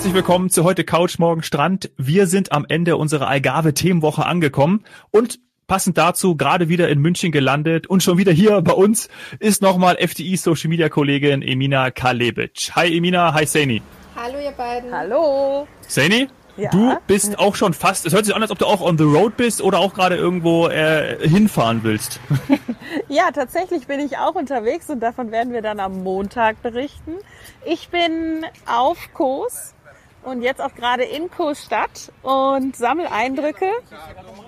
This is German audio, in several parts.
herzlich willkommen zu heute Couch, morgen Strand. Wir sind am Ende unserer Algarve-Themenwoche angekommen und passend dazu gerade wieder in München gelandet und schon wieder hier bei uns ist nochmal FDI Social Media Kollegin Emina Kalebic. Hi Emina, hi Saini. Hallo ihr beiden. Hallo. Saini, ja. du bist auch schon fast, es hört sich an, als ob du auch on the road bist oder auch gerade irgendwo äh, hinfahren willst. ja, tatsächlich bin ich auch unterwegs und davon werden wir dann am Montag berichten. Ich bin auf Kurs und jetzt auch gerade in Coesstadt und sammle Eindrücke.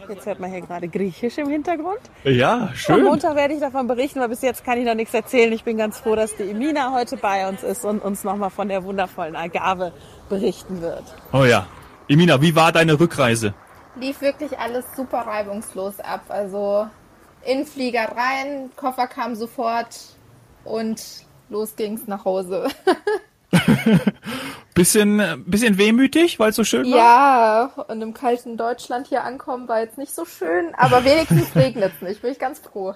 Jetzt hört man hier gerade Griechisch im Hintergrund. Ja, schön. Am Montag werde ich davon berichten, weil bis jetzt kann ich noch nichts erzählen. Ich bin ganz froh, dass die Emina heute bei uns ist und uns nochmal von der wundervollen Agave berichten wird. Oh ja. Emina, wie war deine Rückreise? Lief wirklich alles super reibungslos ab. Also in Flieger rein, Koffer kam sofort und los ging's nach Hause. bisschen, bisschen wehmütig, weil es so schön war? Ja, und im kalten Deutschland hier ankommen war jetzt nicht so schön, aber wenigstens regnet es nicht, bin ich ganz froh.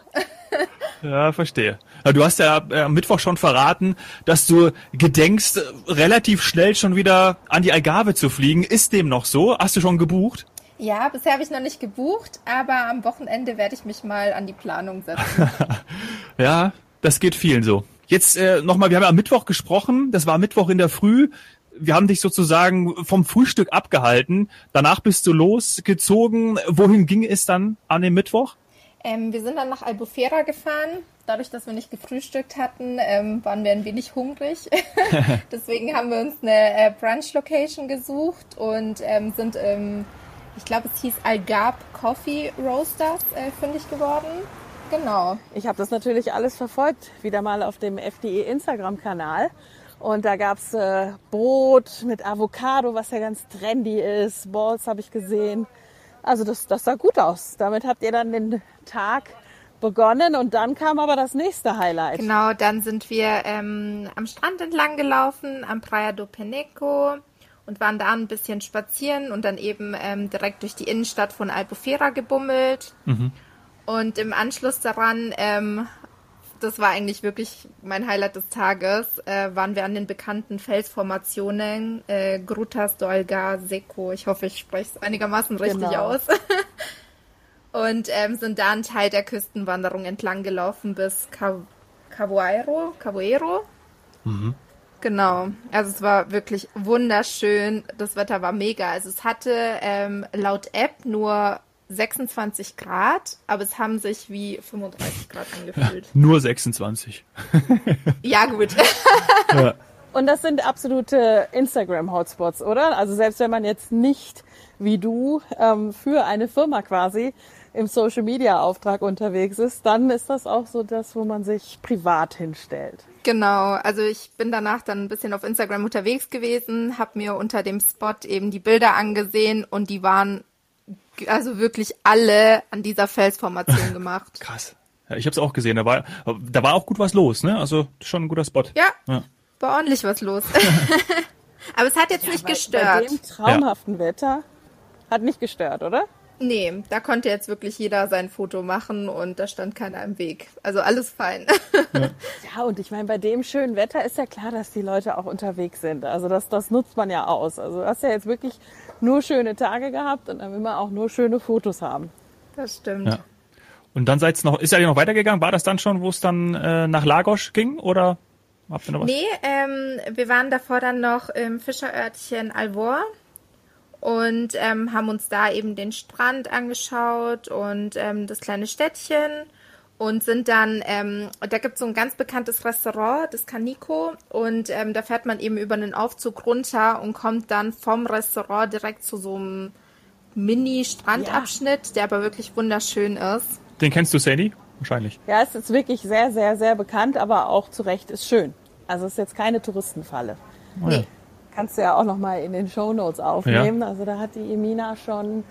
ja, verstehe. Du hast ja äh, am Mittwoch schon verraten, dass du gedenkst, relativ schnell schon wieder an die Algarve zu fliegen. Ist dem noch so? Hast du schon gebucht? Ja, bisher habe ich noch nicht gebucht, aber am Wochenende werde ich mich mal an die Planung setzen. ja, das geht vielen so. Jetzt äh, nochmal, wir haben ja am Mittwoch gesprochen, das war Mittwoch in der Früh. Wir haben dich sozusagen vom Frühstück abgehalten. Danach bist du losgezogen. Wohin ging es dann an dem Mittwoch? Ähm, wir sind dann nach Albufera gefahren. Dadurch, dass wir nicht gefrühstückt hatten, ähm, waren wir ein wenig hungrig. Deswegen haben wir uns eine äh, Brunch-Location gesucht und ähm, sind im, ich glaube, es hieß Algarb Coffee Roasters äh, fündig geworden. Genau. Ich habe das natürlich alles verfolgt, wieder mal auf dem FDE Instagram-Kanal. Und da gab's äh, Brot mit Avocado, was ja ganz trendy ist. Balls habe ich gesehen. Also das, das sah gut aus. Damit habt ihr dann den Tag begonnen und dann kam aber das nächste Highlight. Genau, dann sind wir ähm, am Strand entlang gelaufen, am Praia do Peneco und waren da ein bisschen spazieren und dann eben ähm, direkt durch die Innenstadt von Albufera gebummelt. Mhm. Und im Anschluss daran, ähm, das war eigentlich wirklich mein Highlight des Tages, äh, waren wir an den bekannten Felsformationen äh, Grutas do Algar Seco. Ich hoffe, ich spreche es einigermaßen richtig genau. aus. Und ähm, sind da einen Teil der Küstenwanderung entlang gelaufen bis Cavoero. Cavoero. Mhm. Genau. Also es war wirklich wunderschön. Das Wetter war mega. Also es hatte ähm, laut App nur 26 Grad, aber es haben sich wie 35 Grad angefühlt. Ja, nur 26. ja, gut. ja. Und das sind absolute Instagram-Hotspots, oder? Also selbst wenn man jetzt nicht wie du ähm, für eine Firma quasi im Social Media Auftrag unterwegs ist, dann ist das auch so das, wo man sich privat hinstellt. Genau, also ich bin danach dann ein bisschen auf Instagram unterwegs gewesen, habe mir unter dem Spot eben die Bilder angesehen und die waren also wirklich alle an dieser Felsformation gemacht. Krass. Ja, ich habe es auch gesehen. Da war, da war auch gut was los, ne? Also schon ein guter Spot. Ja, ja. war ordentlich was los. Aber es hat jetzt ja, nicht bei, gestört. Bei dem traumhaften Wetter hat nicht gestört, oder? Nee, da konnte jetzt wirklich jeder sein Foto machen und da stand keiner im Weg. Also alles fein. Ja, ja und ich meine, bei dem schönen Wetter ist ja klar, dass die Leute auch unterwegs sind. Also das, das nutzt man ja aus. Also du hast ja jetzt wirklich nur schöne Tage gehabt und dann will man auch nur schöne Fotos haben. Das stimmt. Ja. Und dann seid's noch, ist ja noch weitergegangen? War das dann schon, wo es dann äh, nach Lagos ging oder habt ihr noch was? Nee, ähm, wir waren davor dann noch im Fischerörtchen Alvor und ähm, haben uns da eben den Strand angeschaut und ähm, das kleine Städtchen und sind dann, ähm, da gibt es so ein ganz bekanntes Restaurant, das Canico, und ähm, da fährt man eben über einen Aufzug runter und kommt dann vom Restaurant direkt zu so einem Mini-Strandabschnitt, ja. der aber wirklich wunderschön ist. Den kennst du, Sadie? Wahrscheinlich. Ja, es ist wirklich sehr, sehr, sehr bekannt, aber auch zu Recht ist schön. Also es ist jetzt keine Touristenfalle. Oh ja. Nee. Kannst du ja auch nochmal in den Show Notes aufnehmen. Ja. Also da hat die Emina schon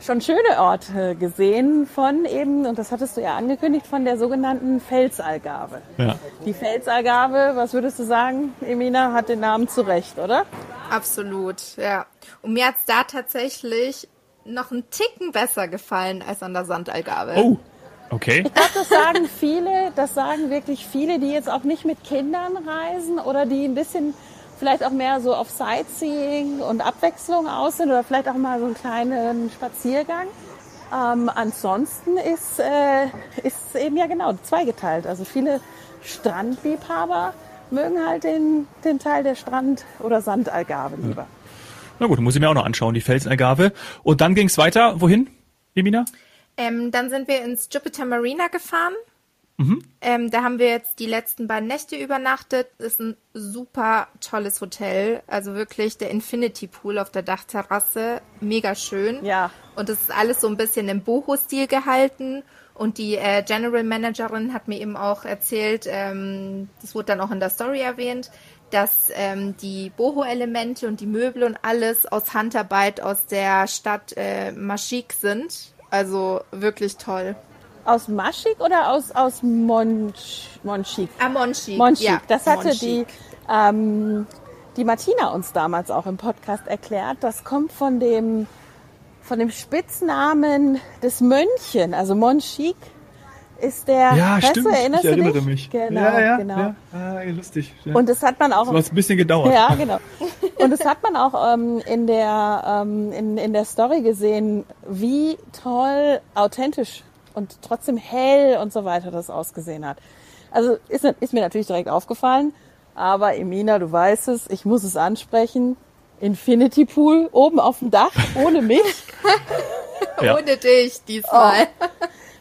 schon schöne Orte gesehen von eben, und das hattest du ja angekündigt, von der sogenannten Felsalgarve. Ja. Die Felsalgarve, was würdest du sagen, Emina, hat den Namen zurecht, oder? Absolut, ja. Und mir hat es da tatsächlich noch einen Ticken besser gefallen als an der Sandalgarve. Oh, okay. Ich glaube, das sagen viele, das sagen wirklich viele, die jetzt auch nicht mit Kindern reisen oder die ein bisschen vielleicht auch mehr so auf Sightseeing und Abwechslung aus sind oder vielleicht auch mal so einen kleinen Spaziergang. Ähm, ansonsten ist, äh, ist eben ja genau zweigeteilt. Also viele Strandliebhaber mögen halt den, den Teil der Strand- oder Sandalgarve lieber. Na gut, muss ich mir auch noch anschauen, die Felsenalgarve. Und dann ging es weiter. Wohin, Emina? Ähm, dann sind wir ins Jupiter Marina gefahren. Mhm. Ähm, da haben wir jetzt die letzten beiden Nächte übernachtet. Ist ein super tolles Hotel. Also wirklich der Infinity Pool auf der Dachterrasse. Mega schön. Ja. Und es ist alles so ein bisschen im Boho-Stil gehalten. Und die äh, General Managerin hat mir eben auch erzählt, ähm, das wurde dann auch in der Story erwähnt, dass ähm, die Boho-Elemente und die Möbel und alles aus Handarbeit aus der Stadt äh, Maschik sind. Also wirklich toll. Aus Maschik oder aus, aus Monch, Monchik? Ah, Monchik. Monchik. Ja, das hatte Monchik. die, ähm, die Martina uns damals auch im Podcast erklärt. Das kommt von dem, von dem Spitznamen des Mönchen, also Monchik ist der. Ja, weißt stimmt. Du, erinnerst ich du erinnere dich? mich. Genau, ja, ja, genau. Ja. Ah, lustig. Ja. Und das hat man auch. das hat ein bisschen gedauert. Ja, genau. Und das hat man auch ähm, in, der, ähm, in, in der Story gesehen, wie toll, authentisch und trotzdem hell und so weiter das ausgesehen hat. Also ist, ist mir natürlich direkt aufgefallen. Aber Emina, du weißt es, ich muss es ansprechen. Infinity Pool oben auf dem Dach ohne mich. Ja. Ohne dich diesmal.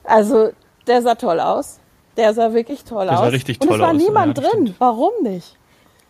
Also der sah toll aus. Der sah wirklich toll Der aus. sah richtig und toll es war aus, niemand ja, drin. stimmt. Warum nicht?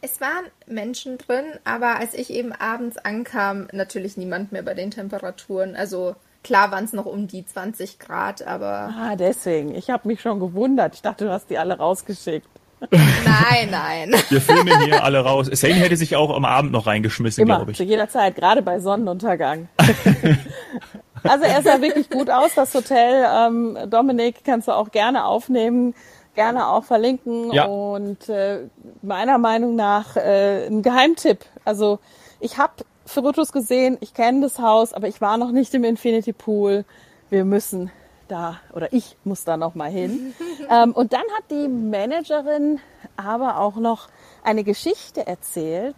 Es waren Menschen drin, aber als ich eben abends ankam, natürlich niemand mehr bei den Temperaturen. Also klar waren es noch um die 20 Grad, aber Ah, deswegen. Ich habe mich schon gewundert. Ich dachte, du hast die alle rausgeschickt. nein, nein. Wir filmen hier alle raus. Sane hätte sich auch am Abend noch reingeschmissen, glaube ich. zu jeder Zeit, gerade bei Sonnenuntergang. also er sah wirklich gut aus, das Hotel. Ähm, Dominik kannst du auch gerne aufnehmen, gerne auch verlinken. Ja. Und äh, meiner Meinung nach äh, ein Geheimtipp. Also ich habe Fotos gesehen, ich kenne das Haus, aber ich war noch nicht im Infinity Pool. Wir müssen da, oder ich muss da noch mal hin. ähm, und dann hat die Managerin aber auch noch eine Geschichte erzählt,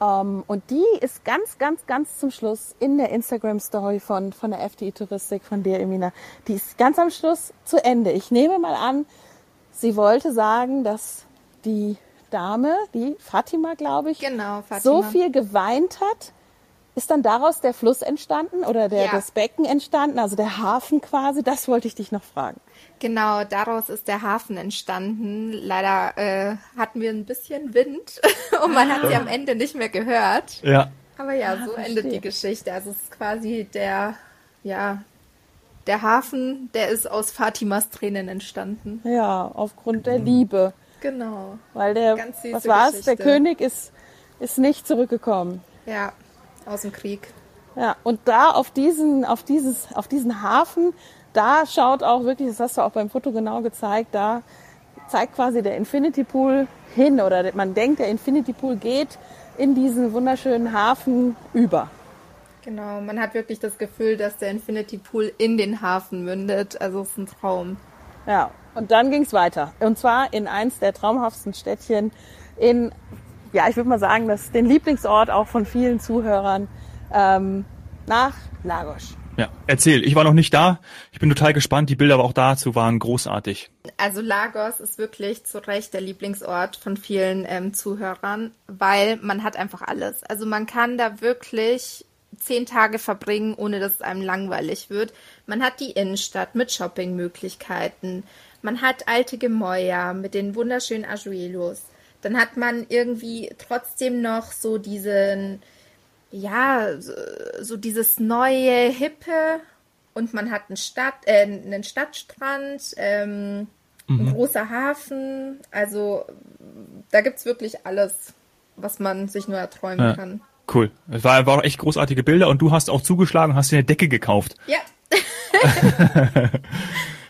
ähm, und die ist ganz, ganz, ganz zum Schluss in der Instagram-Story von, von der FDI Touristik, von dir, Emina. Die ist ganz am Schluss zu Ende. Ich nehme mal an, sie wollte sagen, dass die Dame, die Fatima, glaube ich, Genau, Fatima. so viel geweint hat. Ist dann daraus der Fluss entstanden oder der, Ja. das Becken entstanden, also der Hafen quasi? Das wollte ich dich noch fragen. Genau, daraus ist der Hafen entstanden. Leider äh, hatten wir ein bisschen Wind und man hat sie am Ende nicht mehr gehört. Ja. Aber ja, so verstehe. endet die Geschichte. Also es ist quasi der, ja, der Hafen, der ist aus Fatimas Tränen entstanden. Ja, aufgrund der Liebe. Genau. Weil der, was war's? Der Geschichte. König ist, ist nicht zurückgekommen. Ja, aus dem Krieg. Ja, und da auf diesen, auf dieses, auf diesen Hafen, da schaut auch wirklich, das hast du auch beim Foto genau gezeigt, da zeigt quasi der Infinity Pool hin oder man denkt, der Infinity Pool geht in diesen wunderschönen Hafen über. Genau, man hat wirklich das Gefühl, dass der Infinity Pool in den Hafen mündet. Also es ist ein Traum. Ja, und dann ging's weiter. Und zwar in eins der traumhaftesten Städtchen in, ja, ich würde mal sagen, das ist den Lieblingsort auch von vielen Zuhörern ähm, nach Lagos. Ja, erzähl. Ich war noch nicht da. Ich bin total gespannt. Die Bilder aber auch dazu waren großartig. Also Lagos ist wirklich zu Recht der Lieblingsort von vielen ähm, Zuhörern, weil man hat einfach alles. Also man kann da wirklich zehn Tage verbringen, ohne dass es einem langweilig wird. Man hat die Innenstadt mit Shoppingmöglichkeiten. Man hat alte Gemäuer mit den wunderschönen Ajuelos. Dann hat man irgendwie trotzdem noch so diesen, ja, so, so dieses neue, hippe und man hat einen, Stadt, äh, einen Stadtstrand, ähm, ein großer Hafen. Also da gibt's wirklich alles, was man sich nur erträumen Ja. kann. Cool. Es war, war echt großartige Bilder und du hast auch zugeschlagen, hast dir eine Decke gekauft. Ja.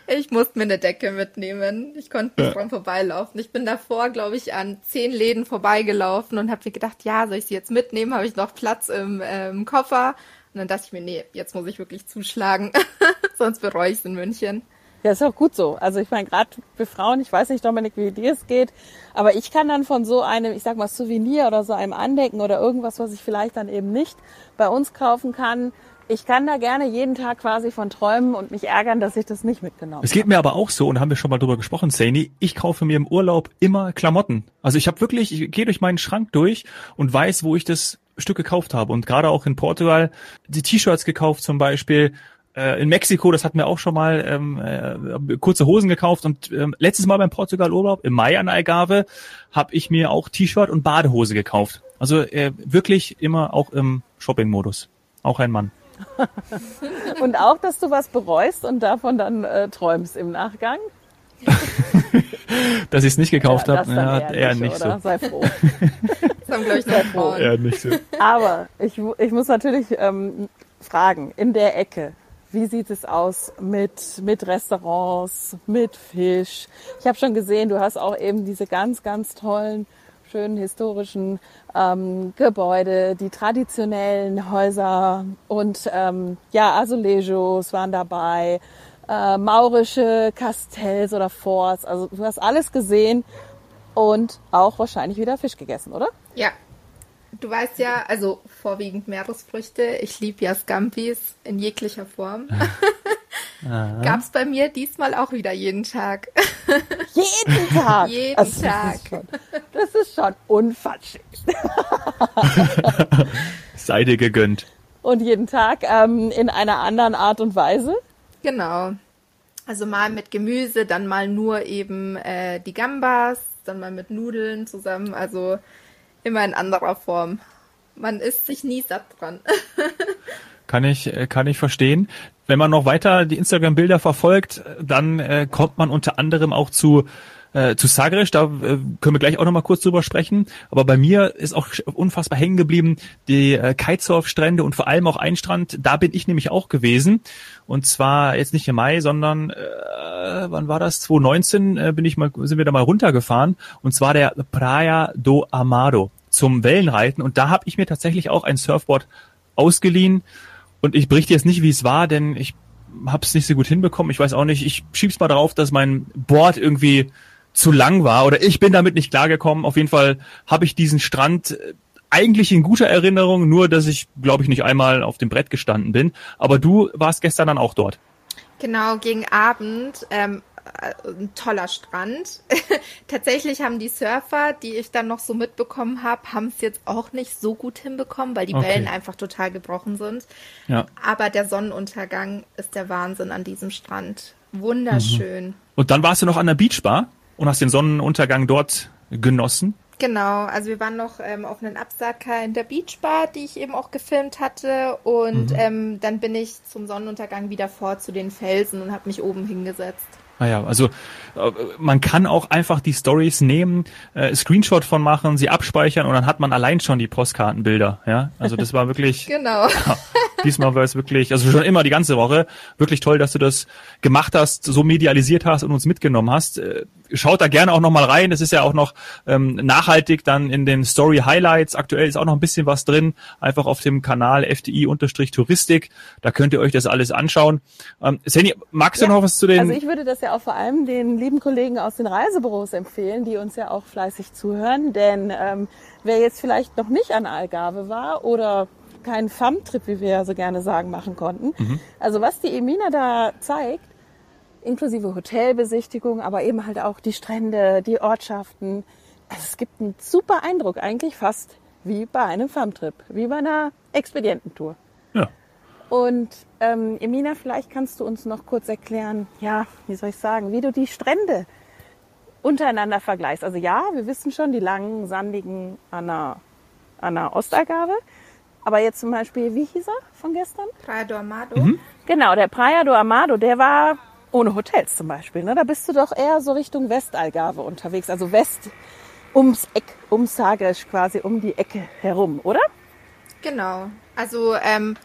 ich musste mir eine Decke mitnehmen. Ich konnte nicht dran vorbeilaufen. Ich bin davor, glaube ich, an zehn Läden vorbeigelaufen und habe mir gedacht, ja, soll ich sie jetzt mitnehmen? Habe ich noch Platz im ähm, Koffer? Und dann dachte ich mir, nee, jetzt muss ich wirklich zuschlagen. Sonst bereue ich es in München. Ja, ist auch gut so. Also ich meine, gerade für Frauen, ich weiß nicht, Dominik, wie dir es geht, aber ich kann dann von so einem, ich sag mal, Souvenir oder so einem Andenken oder irgendwas, was ich vielleicht dann eben nicht bei uns kaufen kann, ich kann da gerne jeden Tag quasi von träumen und mich ärgern, dass ich das nicht mitgenommen habe. Es geht mir aber auch so, und haben wir schon mal drüber gesprochen, Saini, ich kaufe mir im Urlaub immer Klamotten. Also ich habe wirklich, ich gehe durch meinen Schrank durch und weiß, wo ich das Stück gekauft habe. Und gerade auch in Portugal die T-Shirts gekauft zum Beispiel. Äh, in Mexiko, das hatten wir auch schon mal, ähm, äh, kurze Hosen gekauft. Und ähm, letztes Mal beim Portugal-Urlaub, im Mai an Algarve, habe ich mir auch T-Shirt und Badehose gekauft. Also äh, wirklich immer auch im Shopping-Modus. Auch ein Mann. und auch, dass du was bereust und davon dann äh, träumst im Nachgang? dass ich es nicht gekauft ja, habe, ja, eher, eher nicht, nicht so. Sei froh. das haben, glaube ich, Sei froh. Eher nicht so. Aber ich, ich muss natürlich ähm, fragen, in der Ecke, wie sieht es aus mit, mit Restaurants, mit Fisch? Ich habe schon gesehen, du hast auch eben diese ganz, ganz tollen schönen historischen ähm, Gebäude, die traditionellen Häuser und ähm, ja, Azulejos waren dabei, äh, maurische Castells oder Forts. Also du hast alles gesehen und auch wahrscheinlich wieder Fisch gegessen, oder? Ja. Du weißt ja, also vorwiegend Meeresfrüchte. Ich liebe ja Scampis in jeglicher Form. Gab es bei mir diesmal auch wieder jeden Tag. Jeden Tag? jeden also, Tag. Das ist schon, das ist schon unverschämt. Sei dir gegönnt. Und jeden Tag ähm, in einer anderen Art und Weise? Genau. Also mal mit Gemüse, dann mal nur eben äh, die Gambas, dann mal mit Nudeln zusammen. Also immer in anderer Form. Man isst sich nie satt dran. Kann ich, äh, kann ich verstehen. Wenn man noch weiter die Instagram-Bilder verfolgt, dann äh, kommt man unter anderem auch zu äh, zu Sagres, da äh, können wir gleich auch nochmal kurz drüber sprechen. Aber bei mir ist auch unfassbar hängen geblieben die äh, Kitesurf-Strände und vor allem auch ein Strand, da bin ich nämlich auch gewesen. Und zwar jetzt nicht im Mai, sondern äh, wann war das? 2019 äh, bin ich mal, sind wir da mal runtergefahren. Und zwar der Praia do Amado zum Wellenreiten. Und da habe ich mir tatsächlich auch ein Surfboard ausgeliehen und ich berichte jetzt nicht, wie es war, denn ich habe es nicht so gut hinbekommen. Ich weiß auch nicht. Ich schieb's mal drauf, dass mein Board irgendwie zu lang war oder ich bin damit nicht klargekommen. Auf jeden Fall habe ich diesen Strand äh, eigentlich in guter Erinnerung, nur dass ich, glaube ich, nicht einmal auf dem Brett gestanden bin. Aber du warst gestern dann auch dort. Genau, gegen Abend ähm, äh, ein toller Strand. Tatsächlich haben die Surfer, die ich dann noch so mitbekommen habe, haben es jetzt auch nicht so gut hinbekommen, weil die okay. Wellen einfach total gebrochen sind. Ja. Aber der Sonnenuntergang ist der Wahnsinn an diesem Strand. Wunderschön. Mhm. Und dann warst du noch an der Beachbar und hast den Sonnenuntergang dort genossen? Genau, also wir waren noch ähm, auf einen Absacker in der Beachbar, die ich eben auch gefilmt hatte. Und mhm. ähm, dann bin ich zum Sonnenuntergang wieder vor zu den Felsen und habe mich oben hingesetzt. Naja, also äh, man kann auch einfach die Stories nehmen, äh, Screenshot von machen, sie abspeichern und dann hat man allein schon die Postkartenbilder. Ja, also das war wirklich. genau. Ja, diesmal war es wirklich, also schon immer die ganze Woche wirklich toll, dass du das gemacht hast, so medialisiert hast und uns mitgenommen hast. Schaut da gerne auch noch mal rein. Es ist ja auch noch ähm, nachhaltig dann in den Story Highlights. Aktuell ist auch noch ein bisschen was drin. Einfach auf dem Kanal FDI-Touristik. Da könnt ihr euch das alles anschauen. Ähm, Seni, magst du ja, noch was zu den? Also ich würde das ja auch vor allem den lieben Kollegen aus den Reisebüros empfehlen, die uns ja auch fleißig zuhören. Denn ähm, wer jetzt vielleicht noch nicht an Algarve war oder keinen FAM-Trip, wie wir ja so gerne sagen, machen konnten. Mhm. Also was die Emina da zeigt, inklusive Hotelbesichtigung, aber eben halt auch die Strände, die Ortschaften. Also es gibt einen super Eindruck, eigentlich fast wie bei einem Farmtrip, wie bei einer Expediententour. Ja. Und ähm, Emina, vielleicht kannst du uns noch kurz erklären, ja, wie soll ich sagen, wie du die Strände untereinander vergleichst. Also ja, wir wissen schon, die langen, sandigen an der, an der Ostalgarve. Aber jetzt zum Beispiel, wie hieß er von gestern? Praia do Amado. Mhm. Genau, der Praia do Amado, der war ohne Hotels zum Beispiel. Ne? Da bist du doch eher so Richtung Westalgarve unterwegs, also West ums Eck, um Sagres quasi, um die Ecke herum, oder? Genau. Also ähm,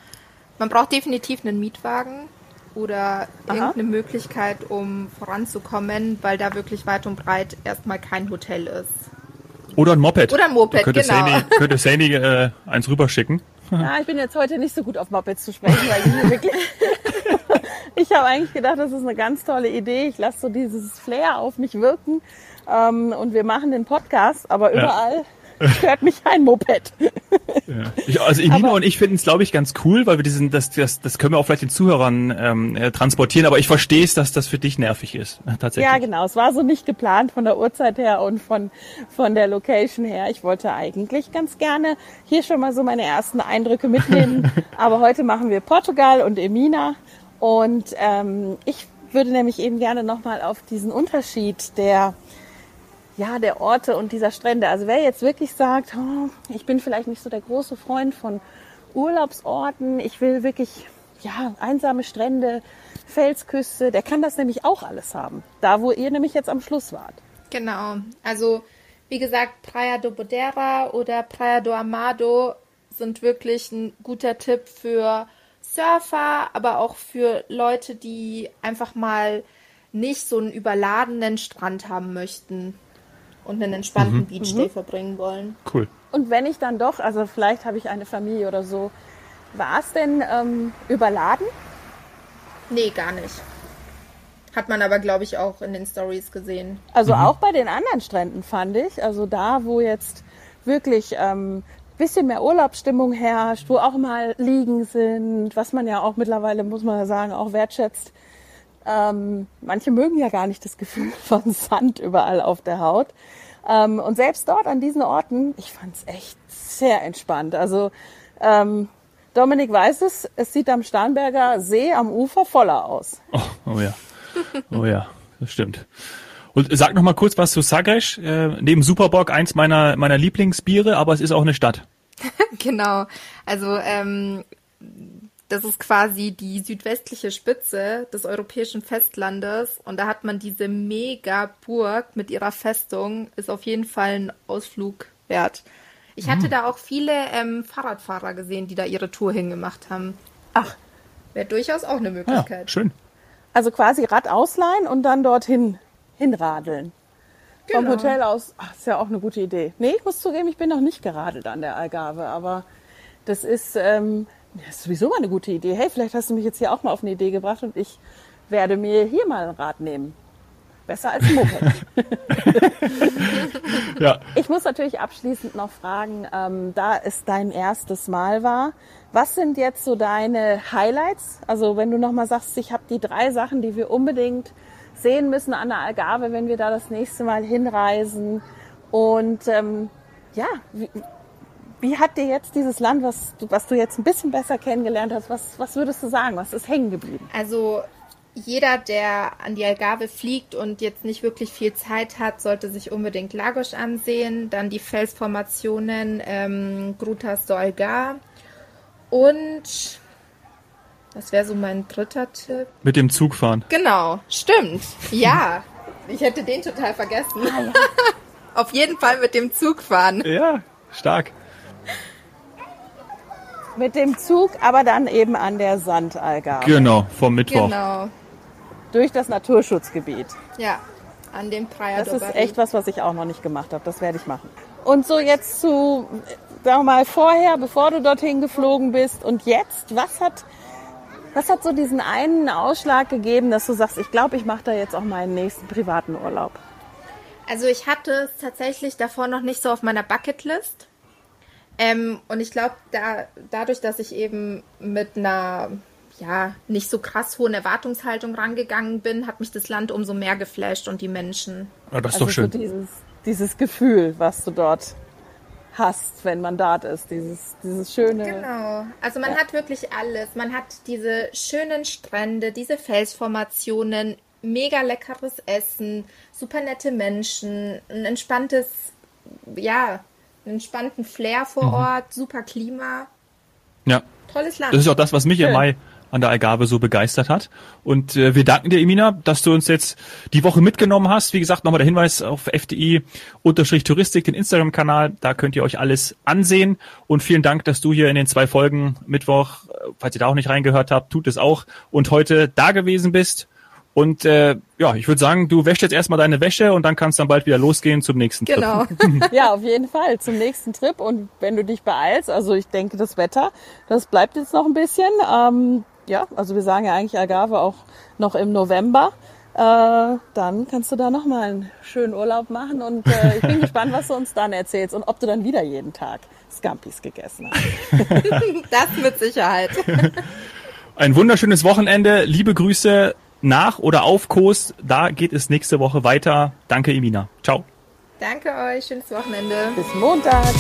man braucht definitiv einen Mietwagen oder Aha. irgendeine Möglichkeit, um voranzukommen, weil da wirklich weit und breit erstmal kein Hotel ist. Oder ein Moped. Oder ein Moped, da könnte genau. Sandy, könnte Sandy äh, eins rüberschicken. Ja, ich bin jetzt heute nicht so gut auf Mopeds zu sprechen, weil ich wirklich ich habe eigentlich gedacht, das ist eine ganz tolle Idee. Ich lasse so dieses Flair auf mich wirken ähm, und wir machen den Podcast, aber überall ja stört mich ein Moped. Ja. Ich, also Emina und ich finden es, glaube ich, ganz cool, weil wir diesen, das, das, das können wir auch vielleicht den Zuhörern ähm, äh, transportieren, aber ich verstehe es, dass das für dich nervig ist. Tatsächlich. Ja, genau. Es war so nicht geplant von der Uhrzeit her und von, von der Location her. Ich wollte eigentlich ganz gerne hier schon mal so meine ersten Eindrücke mitnehmen. aber heute machen wir Portugal und Emina. Und ähm, ich würde nämlich eben gerne nochmal auf diesen Unterschied der ja, der Orte und dieser Strände. Also wer jetzt wirklich sagt, oh, ich bin vielleicht nicht so der große Freund von Urlaubsorten, ich will wirklich ja, einsame Strände, Felsküste, der kann das nämlich auch alles haben. Da, wo ihr nämlich jetzt am Schluss wart. Genau. Also, wie gesagt, Praia do Bodera oder Praia do Amado sind wirklich ein guter Tipp für Surfer, aber auch für Leute, die einfach mal nicht so einen überladenen Strand haben möchten und einen entspannten mhm. Beachday mhm. verbringen wollen. Cool. Und wenn ich dann doch, also vielleicht habe ich eine Familie oder so, war es denn ähm, überladen? Nee, gar nicht. Hat man aber, glaube ich, auch in den Stories gesehen. Also mhm. auch bei den anderen Stränden fand ich, also da, wo jetzt wirklich ähm, bisschen mehr Urlaubsstimmung herrscht, wo auch mal Liegen sind, was man ja auch mittlerweile, muss man sagen, auch wertschätzt. Ähm, manche mögen ja gar nicht das Gefühl von Sand überall auf der Haut. Ähm, und selbst dort an diesen Orten, ich fand es echt sehr entspannt. Also ähm, Dominik weiß es, es sieht am Starnberger See am Ufer voller aus. Oh, oh ja, oh ja, das stimmt. Und sag noch mal kurz was zu Sagres. Äh, neben Superbock eins meiner meiner Lieblingsbiere, aber es ist auch eine Stadt. genau. Also ähm, das ist quasi die südwestliche Spitze des europäischen Festlandes und da hat man diese Mega-Burg mit ihrer Festung, ist auf jeden Fall ein Ausflug wert. Ich hatte mhm. da auch viele ähm, Fahrradfahrer gesehen, die da ihre Tour hingemacht haben. Ach. Wäre durchaus auch eine Möglichkeit. Ja, schön. Also quasi Rad ausleihen und dann dorthin hinradeln. Genau. Vom Hotel aus, ach, ist ja auch eine gute Idee. Nee, ich muss zugeben, ich bin noch nicht geradelt an der Algarve, aber das ist, ähm, das ist sowieso mal eine gute Idee. Hey, vielleicht hast du mich jetzt hier auch mal auf eine Idee gebracht und ich werde mir hier mal ein Rad nehmen. Besser als Moped. ja. Ich muss natürlich abschließend noch fragen, ähm, da es dein erstes Mal war, was sind jetzt so deine Highlights? Also wenn du nochmal sagst, ich habe die drei Sachen, die wir unbedingt sehen müssen an der Algarve, wenn wir da das nächste Mal hinreisen. Und ähm, ja, wie, wie hat dir jetzt dieses Land, was was du jetzt ein bisschen besser kennengelernt hast, was, was würdest du sagen? Was ist hängen geblieben? Also jeder, der an die Algarve fliegt und jetzt nicht wirklich viel Zeit hat, sollte sich unbedingt Lagos ansehen. Dann die Felsformationen ähm, Grutas do Algar. Und das wäre so mein dritter Tipp. Mit dem Zug fahren. Genau, stimmt. Ja, ich hätte den total vergessen. Ah, ja. Auf jeden Fall mit dem Zug fahren. Ja, stark. Mit dem Zug, aber dann eben an der Sandalgarve. Genau, vom Mittwoch. Genau. Durch das Naturschutzgebiet. Ja, an dem Praia Das ist echt was, was ich auch noch nicht gemacht habe. Das werde ich machen. Und so jetzt zu, sagen wir mal, vorher, bevor du dorthin geflogen bist und jetzt, was hat, was hat so diesen einen Ausschlag gegeben, dass du sagst, ich glaube, ich mache da jetzt auch meinen nächsten privaten Urlaub? Also ich hatte es tatsächlich davor noch nicht so auf meiner Bucketlist. Ähm, und ich glaube, da, dadurch, dass ich eben mit einer ja, nicht so krass hohen Erwartungshaltung rangegangen bin, hat mich das Land umso mehr geflasht und die Menschen. Ja, das ist also doch schön. So dieses, dieses Gefühl, was du dort hast, wenn man dort ist, dieses, dieses schöne. Genau. Also man ja. hat wirklich alles. Man hat diese schönen Strände, diese Felsformationen, mega leckeres Essen, super nette Menschen, ein entspanntes, ja, einen entspannten Flair vor mhm. Ort, super Klima. Ja. Tolles Land. Das ist auch das, was mich Schön. im Mai an der Algarve so begeistert hat. Und äh, wir danken dir, Emina, dass du uns jetzt die Woche mitgenommen hast. Wie gesagt, nochmal der Hinweis auf FDI-Touristik, den Instagram-Kanal. Da könnt ihr euch alles ansehen. Und vielen Dank, dass du hier in den zwei Folgen Mittwoch, äh, falls ihr da auch nicht reingehört habt, tut es auch. Und heute da gewesen bist. Und äh, ja, ich würde sagen, du wäschst jetzt erstmal deine Wäsche und dann kannst dann bald wieder losgehen zum nächsten Trip. Genau. ja, auf jeden Fall zum nächsten Trip. Und wenn du dich beeilst, also ich denke, das Wetter, das bleibt jetzt noch ein bisschen. Ähm, ja, also wir sagen ja eigentlich Algarve auch noch im November. Äh, dann kannst du da nochmal einen schönen Urlaub machen und äh, ich bin gespannt, was du uns dann erzählst und ob du dann wieder jeden Tag Scampis gegessen hast. das mit Sicherheit. Ein wunderschönes Wochenende. Liebe Grüße nach oder auf Kurs. Da geht es nächste Woche weiter. Danke, Emina. Ciao. Danke euch. Schönes Wochenende. Bis Montag.